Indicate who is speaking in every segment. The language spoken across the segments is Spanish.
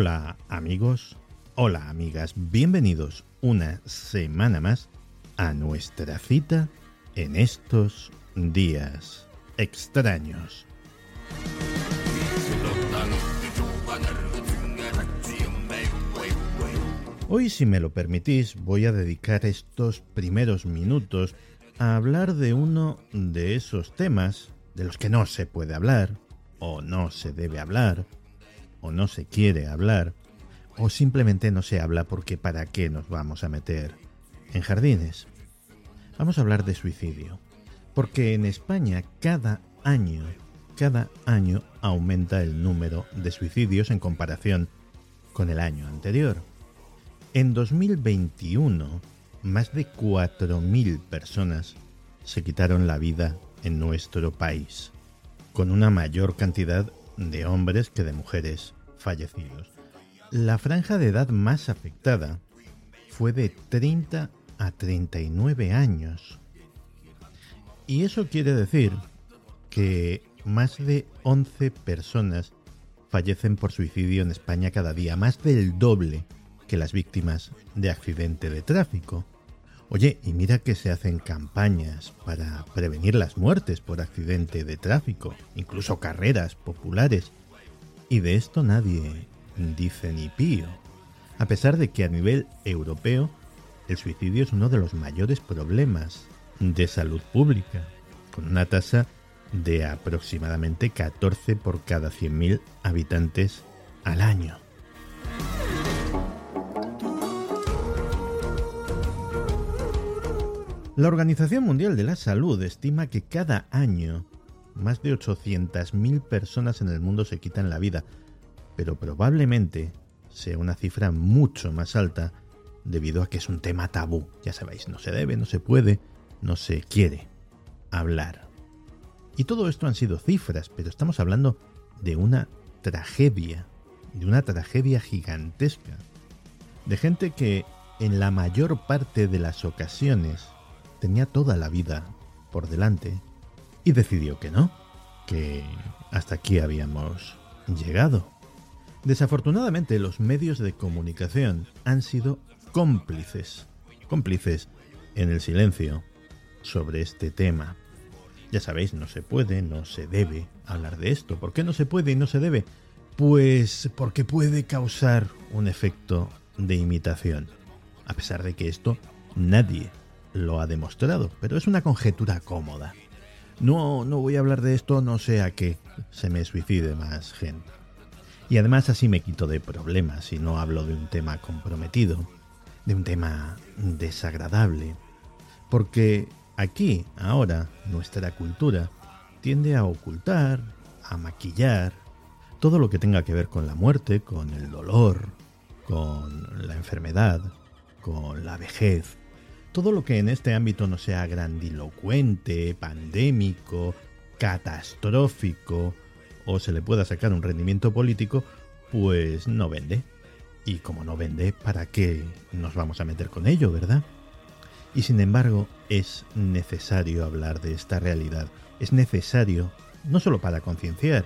Speaker 1: Hola amigos, hola amigas, bienvenidos una semana más a nuestra cita en estos días extraños. Hoy, si me lo permitís, voy a dedicar estos primeros minutos a hablar de uno de esos temas de los que no se puede hablar, o no se debe hablar, o no se quiere hablar, o simplemente no se habla porque para qué nos vamos a meter en jardines. Vamos a hablar de suicidio, porque en España cada año, cada año aumenta el número de suicidios en comparación con el año anterior. En 2021, más de 4.000 personas se quitaron la vida en nuestro país, con una mayor cantidad de hombres que de mujeres fallecidos. La franja de edad más afectada fue de 30 a 39 años. Y eso quiere decir que más de 11 personas fallecen por suicidio en España cada día, más del doble que las víctimas de accidente de tráfico. Oye, y mira que se hacen campañas para prevenir las muertes por accidente de tráfico, incluso carreras populares. Y de esto nadie dice ni pío. A pesar de que a nivel europeo el suicidio es uno de los mayores problemas de salud pública, con una tasa de aproximadamente 14 por cada 100.000 habitantes al año. La Organización Mundial de la Salud estima que cada año más de 800.000 personas en el mundo se quitan la vida, pero probablemente sea una cifra mucho más alta debido a que es un tema tabú. Ya sabéis, no se debe, no se puede, no se quiere hablar. Y todo esto han sido cifras, pero estamos hablando de una tragedia, de una tragedia gigantesca, de gente que en la mayor parte de las ocasiones tenía toda la vida por delante y decidió que no, que hasta aquí habíamos llegado. Desafortunadamente los medios de comunicación han sido cómplices, cómplices en el silencio sobre este tema. Ya sabéis, no se puede, no se debe hablar de esto. ¿Por qué no se puede y no se debe? Pues porque puede causar un efecto de imitación. A pesar de que esto nadie lo ha demostrado, pero es una conjetura cómoda. No, no voy a hablar de esto, no sea que se me suicide más gente. Y además así me quito de problemas y no hablo de un tema comprometido, de un tema desagradable. Porque aquí, ahora, nuestra cultura tiende a ocultar, a maquillar, todo lo que tenga que ver con la muerte, con el dolor, con la enfermedad, con la vejez, todo lo que en este ámbito no sea grandilocuente, pandémico, catastrófico o se le pueda sacar un rendimiento político, pues no vende. Y como no vende, ¿para qué nos vamos a meter con ello, verdad? Y sin embargo, es necesario hablar de esta realidad. Es necesario, no solo para concienciar,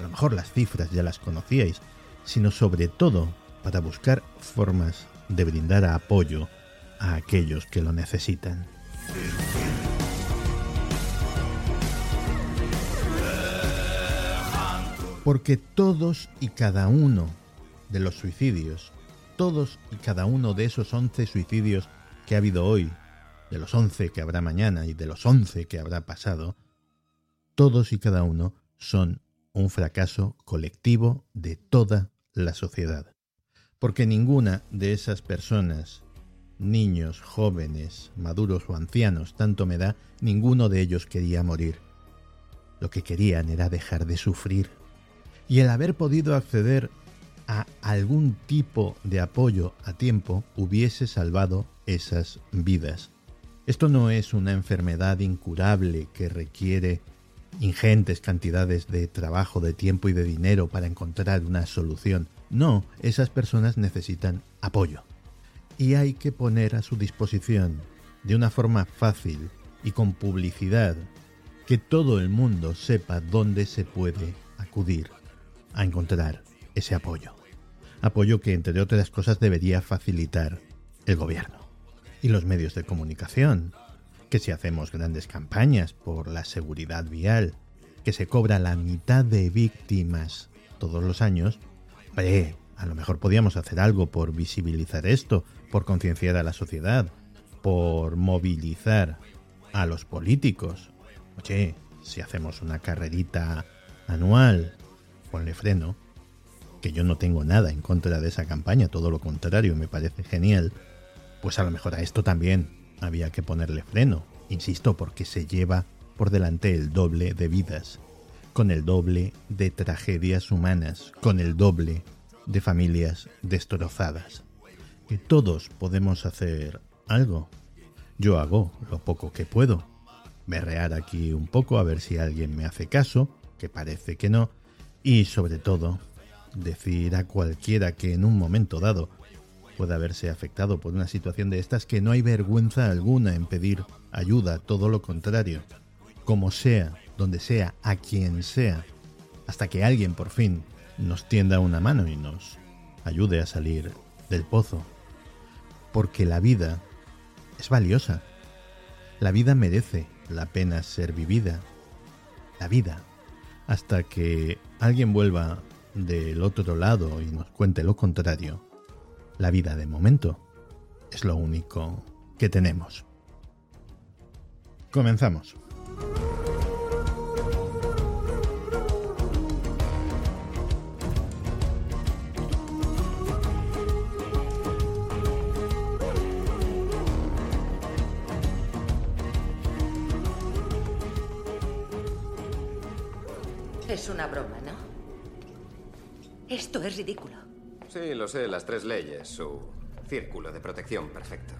Speaker 1: a lo mejor las cifras ya las conocíais, sino sobre todo para buscar formas de brindar apoyo a aquellos que lo necesitan. Porque todos y cada uno de los suicidios, todos y cada uno de esos 11 suicidios que ha habido hoy, de los 11 que habrá mañana y de los 11 que habrá pasado, todos y cada uno son un fracaso colectivo de toda la sociedad. Porque ninguna de esas personas, niños, jóvenes, maduros o ancianos, tanto me da, ninguno de ellos quería morir. Lo que querían era dejar de sufrir. Y el haber podido acceder a algún tipo de apoyo a tiempo hubiese salvado esas vidas. Esto no es una enfermedad incurable que requiere ingentes cantidades de trabajo, de tiempo y de dinero para encontrar una solución. No, esas personas necesitan apoyo. Y hay que poner a su disposición, de una forma fácil y con publicidad, que todo el mundo sepa dónde se puede acudir a encontrar ese apoyo. Apoyo que, entre otras cosas, debería facilitar el gobierno y los medios de comunicación, que si hacemos grandes campañas por la seguridad vial, que se cobra la mitad de víctimas todos los años, a lo mejor podíamos hacer algo por visibilizar esto, por concienciar a la sociedad, por movilizar a los políticos. Oye, si hacemos una carrerita anual, ponle freno, que yo no tengo nada en contra de esa campaña, todo lo contrario, me parece genial, pues a lo mejor a esto también había que ponerle freno, insisto, porque se lleva por delante el doble de vidas, con el doble de tragedias humanas, con el doble de familias destrozadas. Todos podemos hacer algo. Yo hago lo poco que puedo. Berrear aquí un poco a ver si alguien me hace caso, que parece que no, y sobre todo decir a cualquiera que en un momento dado puede haberse afectado por una situación de estas que no hay vergüenza alguna en pedir ayuda, todo lo contrario, como sea, donde sea, a quien sea, hasta que alguien por fin nos tienda una mano y nos ayude a salir del pozo. Porque la vida es valiosa. La vida merece la pena ser vivida. La vida. Hasta que alguien vuelva del otro lado y nos cuente lo contrario, la vida de momento es lo único que tenemos. Comenzamos.
Speaker 2: Es una broma, ¿no? Esto es ridículo.
Speaker 3: Sí, lo sé, las tres leyes, su círculo de protección perfecto.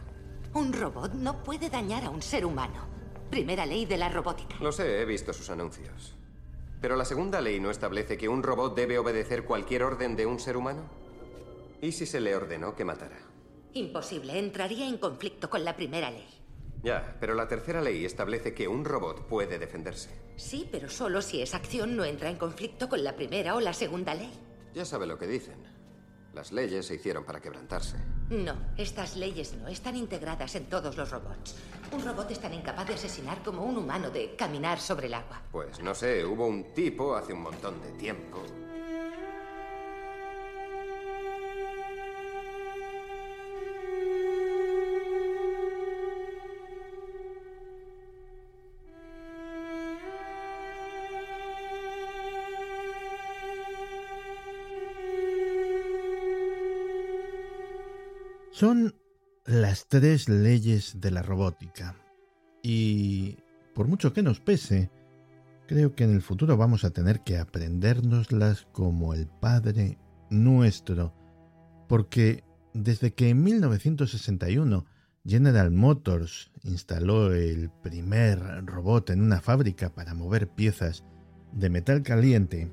Speaker 2: Un robot no puede dañar a un ser humano. Primera ley de la robótica.
Speaker 3: Lo sé, he visto sus anuncios. Pero la segunda ley no establece que un robot debe obedecer cualquier orden de un ser humano. ¿Y si se le ordenó que matara?
Speaker 2: Imposible, entraría en conflicto con la primera ley.
Speaker 3: Ya, pero la tercera ley establece que un robot puede defenderse.
Speaker 2: Sí, pero solo si esa acción no entra en conflicto con la primera o la segunda ley.
Speaker 3: Ya sabe lo que dicen. Las leyes se hicieron para quebrantarse.
Speaker 2: No, estas leyes no están integradas en todos los robots. Un robot es tan incapaz de asesinar como un humano de caminar sobre el agua.
Speaker 3: Pues no sé, hubo un tipo hace un montón de tiempo
Speaker 1: Son las tres leyes de la robótica. Y por mucho que nos pese, creo que en el futuro vamos a tener que aprendérnoslas como el Padre nuestro, porque desde que en 1961 General Motors instaló el primer robot en una fábrica para mover piezas de metal caliente,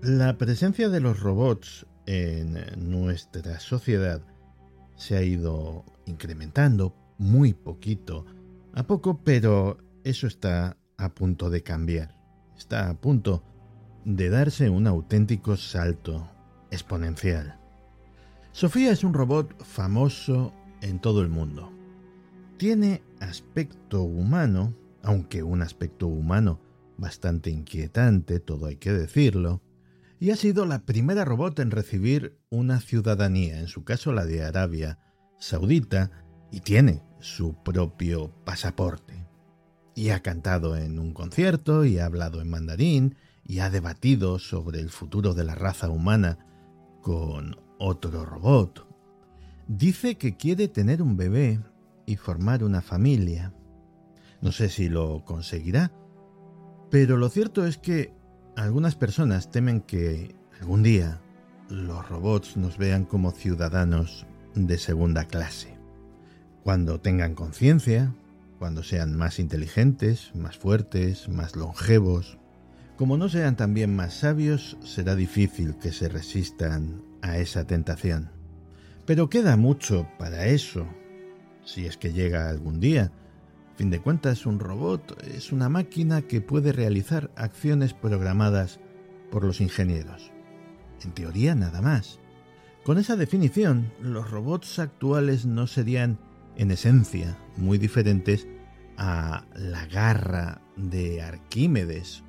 Speaker 1: la presencia de los robots en nuestra sociedad se ha ido incrementando muy poquito a poco, pero eso está a punto de cambiar. Está a punto de darse un auténtico salto exponencial. Sofía es un robot famoso en todo el mundo. Tiene aspecto humano, aunque un aspecto humano bastante inquietante, todo hay que decirlo. y ha sido la primera robot en recibir una ciudadanía, en su caso la de Arabia Saudita, y tiene su propio pasaporte. Y ha cantado en un concierto, y ha hablado en mandarín, y ha debatido sobre el futuro de la raza humana con otro robot. Dice que quiere tener un bebé y formar una familia. No sé si lo conseguirá, pero lo cierto es que algunas personas temen que algún día los robots nos vean como ciudadanos de segunda clase. Cuando tengan conciencia, cuando sean más inteligentes, más fuertes, más longevos, como no sean también más sabios, será difícil que se resistan a esa tentación. Pero queda mucho para eso, si es que llega algún día. Fin de cuentas, un robot es una máquina que puede realizar acciones programadas por los ingenieros. En teoría, nada más. Con esa definición, los robots actuales no serían, en esencia, muy diferentes a la garra de Arquímedes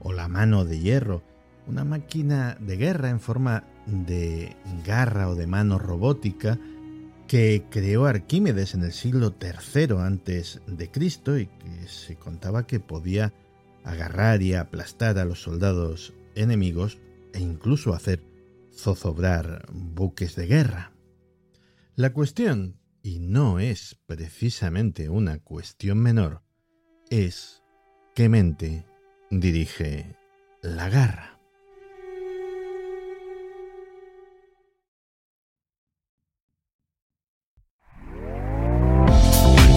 Speaker 1: o la mano de hierro, una máquina de guerra en forma de garra o de mano robótica que creó Arquímedes en el siglo III antes de Cristo y que se contaba que podía agarrar y aplastar a los soldados enemigos e incluso hacer zozobrar buques de guerra. La cuestión, y no es precisamente una cuestión menor, es qué mente dirige la garra.